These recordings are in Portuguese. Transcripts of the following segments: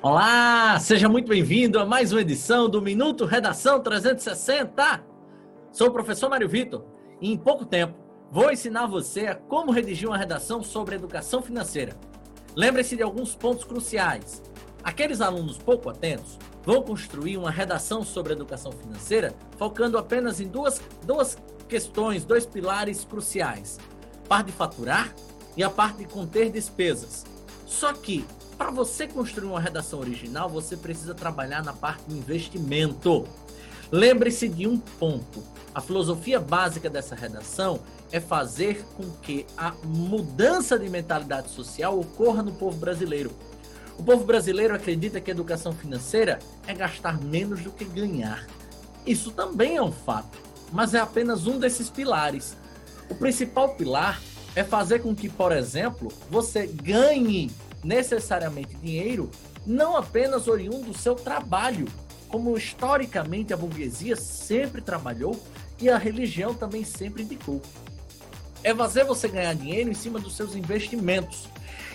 Olá, seja muito bem-vindo a mais uma edição do Minuto Redação 360. Sou o professor Mário Vitor e em pouco tempo vou ensinar você a como redigir uma redação sobre educação financeira. Lembre-se de alguns pontos cruciais. Aqueles alunos pouco atentos vão construir uma redação sobre educação financeira focando apenas em duas, duas questões, dois pilares cruciais: a parte de faturar e a parte de conter despesas. Só que para você construir uma redação original, você precisa trabalhar na parte do investimento. Lembre-se de um ponto. A filosofia básica dessa redação é fazer com que a mudança de mentalidade social ocorra no povo brasileiro. O povo brasileiro acredita que a educação financeira é gastar menos do que ganhar. Isso também é um fato, mas é apenas um desses pilares. O principal pilar é fazer com que, por exemplo, você ganhe necessariamente dinheiro, não apenas oriundo do seu trabalho, como historicamente a burguesia sempre trabalhou e a religião também sempre indicou. É fazer você ganhar dinheiro em cima dos seus investimentos.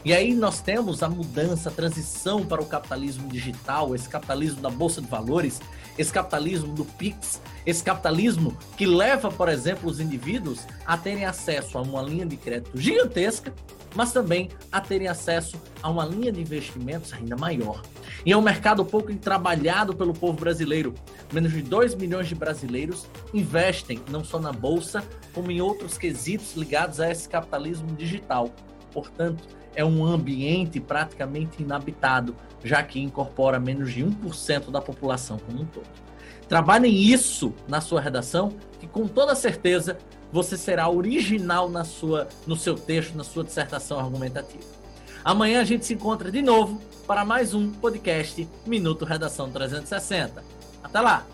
E aí nós temos a mudança, a transição para o capitalismo digital, esse capitalismo da bolsa de valores, esse capitalismo do Pix, esse capitalismo que leva, por exemplo, os indivíduos a terem acesso a uma linha de crédito gigantesca mas também a terem acesso a uma linha de investimentos ainda maior. E é um mercado pouco trabalhado pelo povo brasileiro. Menos de 2 milhões de brasileiros investem não só na bolsa, como em outros quesitos ligados a esse capitalismo digital. Portanto, é um ambiente praticamente inabitado, já que incorpora menos de 1% da população como um todo. Trabalhem isso na sua redação, que com toda certeza você será original na sua, no seu texto, na sua dissertação argumentativa. Amanhã a gente se encontra de novo para mais um podcast Minuto Redação 360. Até lá!